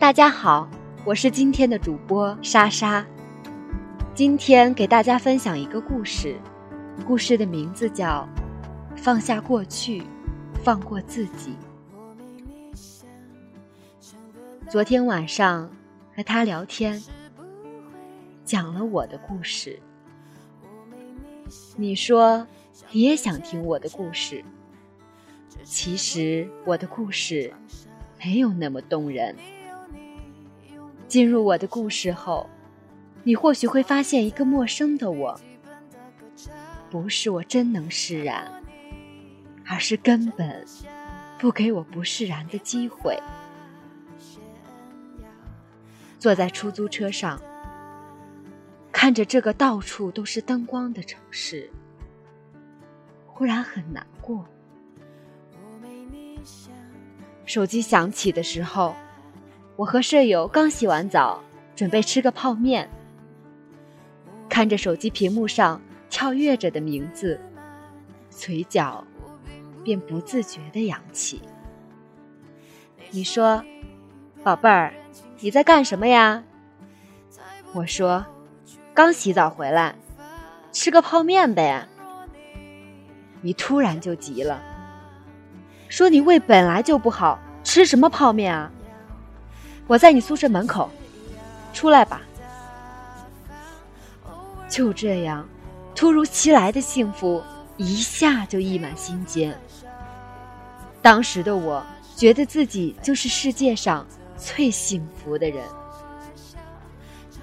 大家好，我是今天的主播莎莎。今天给大家分享一个故事，故事的名字叫《放下过去，放过自己》。昨天晚上和他聊天，讲了我的故事。你说你也想听我的故事，其实我的故事没有那么动人。进入我的故事后，你或许会发现一个陌生的我，不是我真能释然，而是根本不给我不释然的机会。坐在出租车上，看着这个到处都是灯光的城市，忽然很难过。手机响起的时候，我和舍友刚洗完澡，准备吃个泡面。看着手机屏幕上跳跃着的名字，嘴角便不自觉的扬起。你说，宝贝儿。你在干什么呀？我说，刚洗澡回来，吃个泡面呗。你突然就急了，说你胃本来就不好，吃什么泡面啊？我在你宿舍门口，出来吧。就这样，突如其来的幸福一下就溢满心间。当时的我觉得自己就是世界上。最幸福的人，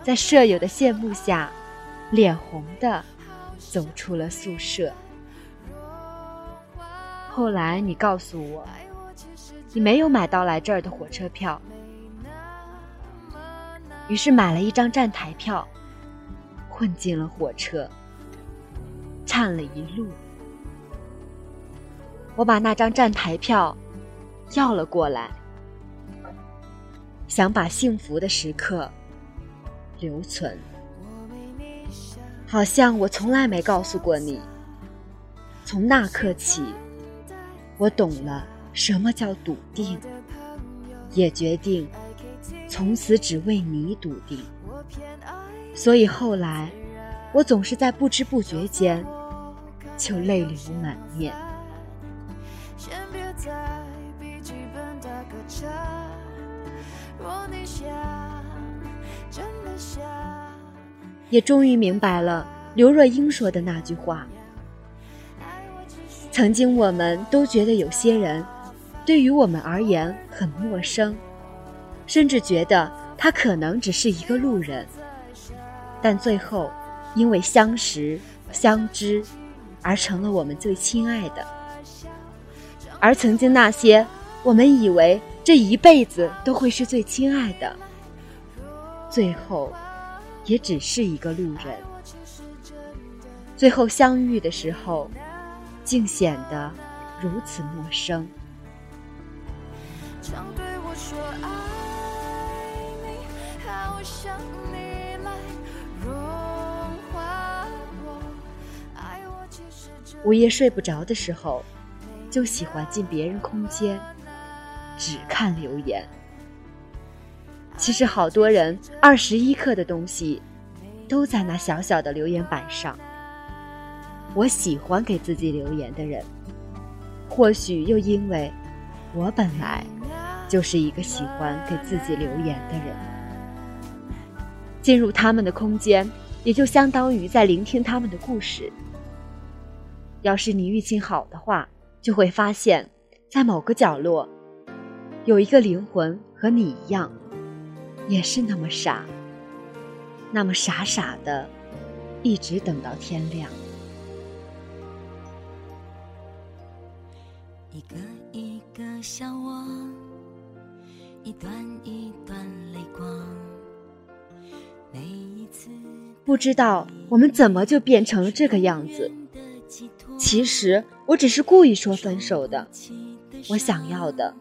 在舍友的羡慕下，脸红的走出了宿舍。后来你告诉我，你没有买到来这儿的火车票，于是买了一张站台票，混进了火车，颤了一路。我把那张站台票要了过来。想把幸福的时刻留存，好像我从来没告诉过你。从那刻起，我懂了什么叫笃定，也决定从此只为你笃定。所以后来，我总是在不知不觉间就泪流满面。也终于明白了刘若英说的那句话。曾经我们都觉得有些人，对于我们而言很陌生，甚至觉得他可能只是一个路人。但最后，因为相识、相知，而成了我们最亲爱的。而曾经那些我们以为。这一辈子都会是最亲爱的，最后也只是一个路人。最后相遇的时候，竟显得如此陌生。对我说爱想你来融化我午夜睡不着的时候，就喜欢进别人空间。只看留言。其实好多人二十一克的东西，都在那小小的留言板上。我喜欢给自己留言的人，或许又因为，我本来就是一个喜欢给自己留言的人。进入他们的空间，也就相当于在聆听他们的故事。要是你运气好的话，就会发现，在某个角落。有一个灵魂和你一样，也是那么傻，那么傻傻的，一直等到天亮。一个一个笑窝，一段一段泪光。不知道我们怎么就变成了这个样子。其实我只是故意说分手的，我想要的。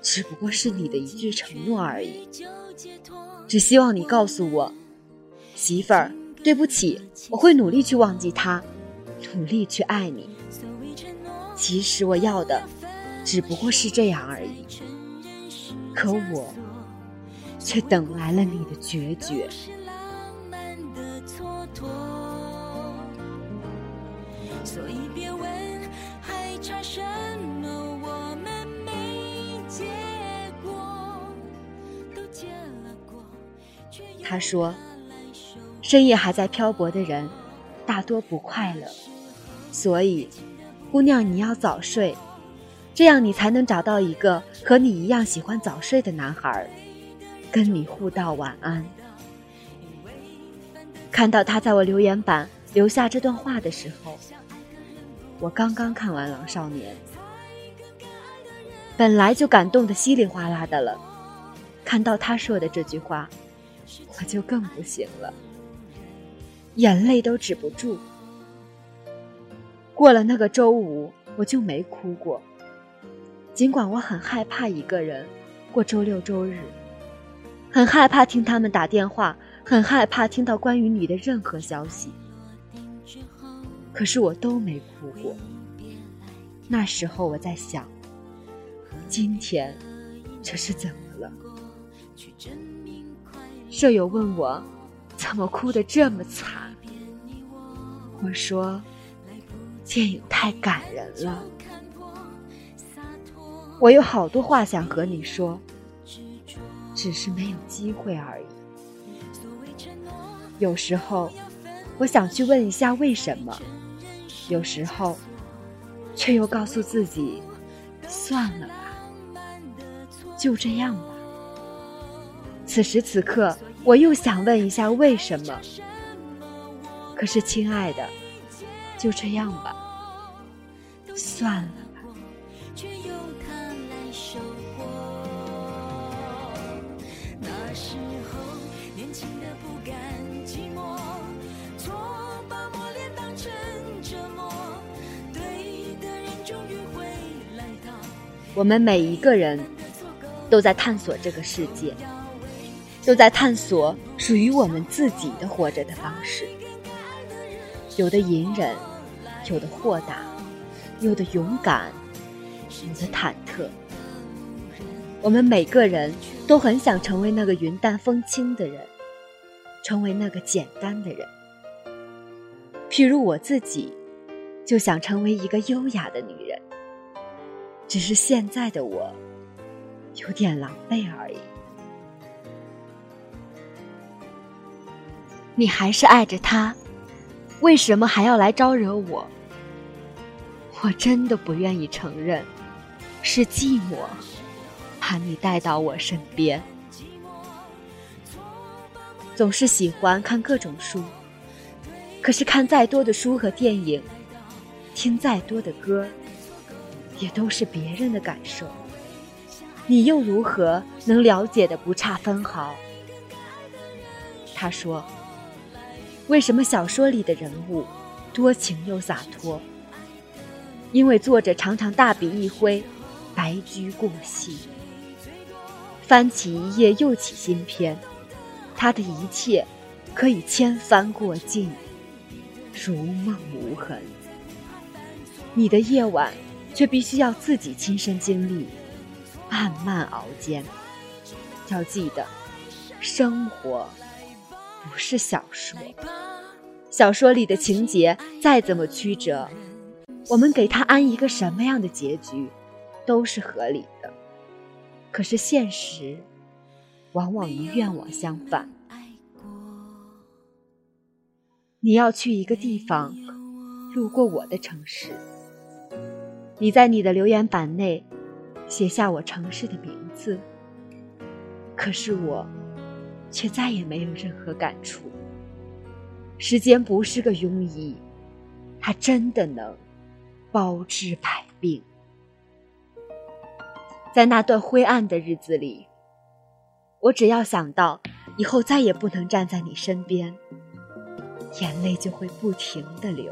只不过是你的一句承诺而已，只希望你告诉我，媳妇儿，对不起，我会努力去忘记他，努力去爱你。其实我要的，只不过是这样而已。可我，却等来了你的决绝。所以别问还差什么我们没结果他说：“深夜还在漂泊的人，大多不快乐，所以，姑娘你要早睡，这样你才能找到一个和你一样喜欢早睡的男孩，跟你互道晚安。”看到他在我留言板留下这段话的时候，我刚刚看完《狼少年》，本来就感动的稀里哗啦的了，看到他说的这句话。我就更不行了，眼泪都止不住。过了那个周五，我就没哭过。尽管我很害怕一个人过周六周日，很害怕听他们打电话，很害怕听到关于你的任何消息，可是我都没哭过。那时候我在想，今天这是怎么了？舍友问我，怎么哭得这么惨？我说，电影太感人了。我有好多话想和你说，只是没有机会而已。有时候，我想去问一下为什么；有时候，却又告诉自己，算了吧，就这样吧。此时此刻，我又想问一下为什么？可是，亲爱的，就这样吧，算了我们每一个人都在探索这个世界。都在探索属于我们自己的活着的方式，有的隐忍，有的豁达，有的勇敢，有的忐忑。我们每个人都很想成为那个云淡风轻的人，成为那个简单的人。譬如我自己，就想成为一个优雅的女人，只是现在的我有点狼狈而已。你还是爱着他，为什么还要来招惹我？我真的不愿意承认，是寂寞把你带到我身边。总是喜欢看各种书，可是看再多的书和电影，听再多的歌，也都是别人的感受。你又如何能了解的不差分毫？他说。为什么小说里的人物多情又洒脱？因为作者常常大笔一挥，白驹过隙，翻起一页又起新篇，他的一切可以千帆过尽，如梦无痕。你的夜晚却必须要自己亲身经历，慢慢熬煎。要记得，生活。不是小说，小说里的情节再怎么曲折，我们给他安一个什么样的结局，都是合理的。可是现实，往往与愿望相反。你要去一个地方，路过我的城市，你在你的留言板内写下我城市的名字，可是我。却再也没有任何感触。时间不是个庸医，它真的能包治百病。在那段灰暗的日子里，我只要想到以后再也不能站在你身边，眼泪就会不停的流。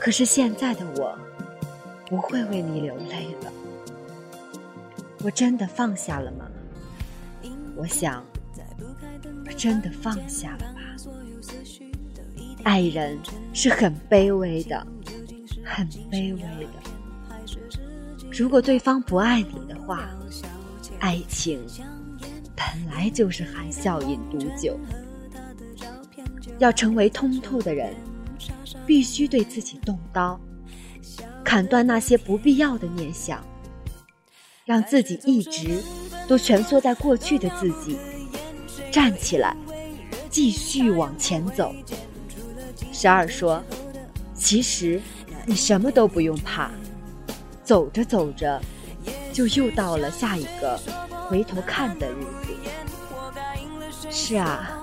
可是现在的我，不会为你流泪了。我真的放下了吗？我想，我真的放下了吧。爱人是很卑微的，很卑微的。如果对方不爱你的话，爱情本来就是含笑饮毒酒。要成为通透的人，必须对自己动刀，砍断那些不必要的念想，让自己一直都蜷缩在过去的自己站起来，继续往前走。十二说：“其实你什么都不用怕，走着走着，就又到了下一个回头看的日子。”是啊。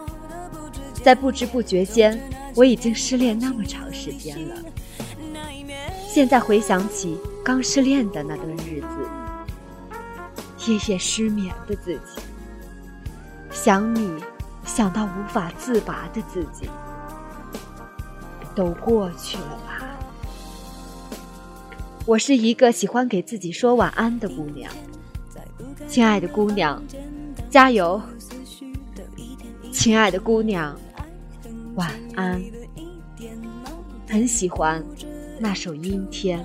在不知不觉间，我已经失恋那么长时间了。现在回想起刚失恋的那段日子，夜夜失眠的自己，想你想到无法自拔的自己，都过去了吧？我是一个喜欢给自己说晚安的姑娘，亲爱的姑娘，加油！亲爱的姑娘。晚安，很喜欢那首《阴天》。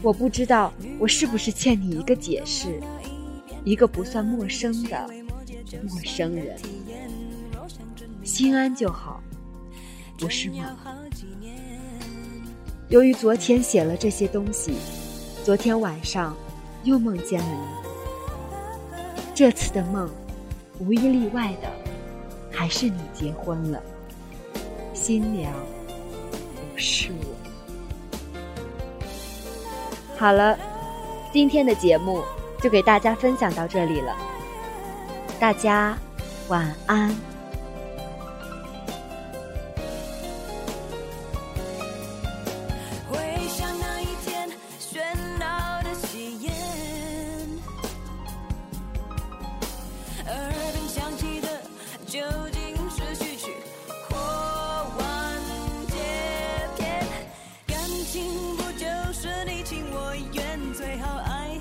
我不知道我是不是欠你一个解释，一个不算陌生的陌生人。心安就好，不是吗？由于昨天写了这些东西，昨天晚上又梦见了你。这次的梦，无一例外的。还是你结婚了，新娘不是我。好了，今天的节目就给大家分享到这里了，大家晚安。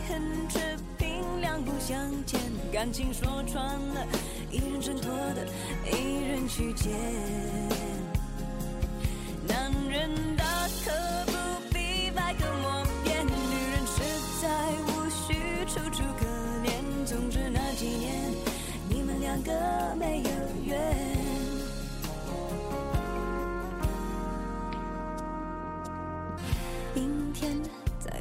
恨却凭两不相见感情说穿了，一人挣脱的，一人去捡。男人大可不必百口莫辩，女人实在无需楚楚可怜。总之那几年，你们两个没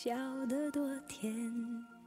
笑得多甜。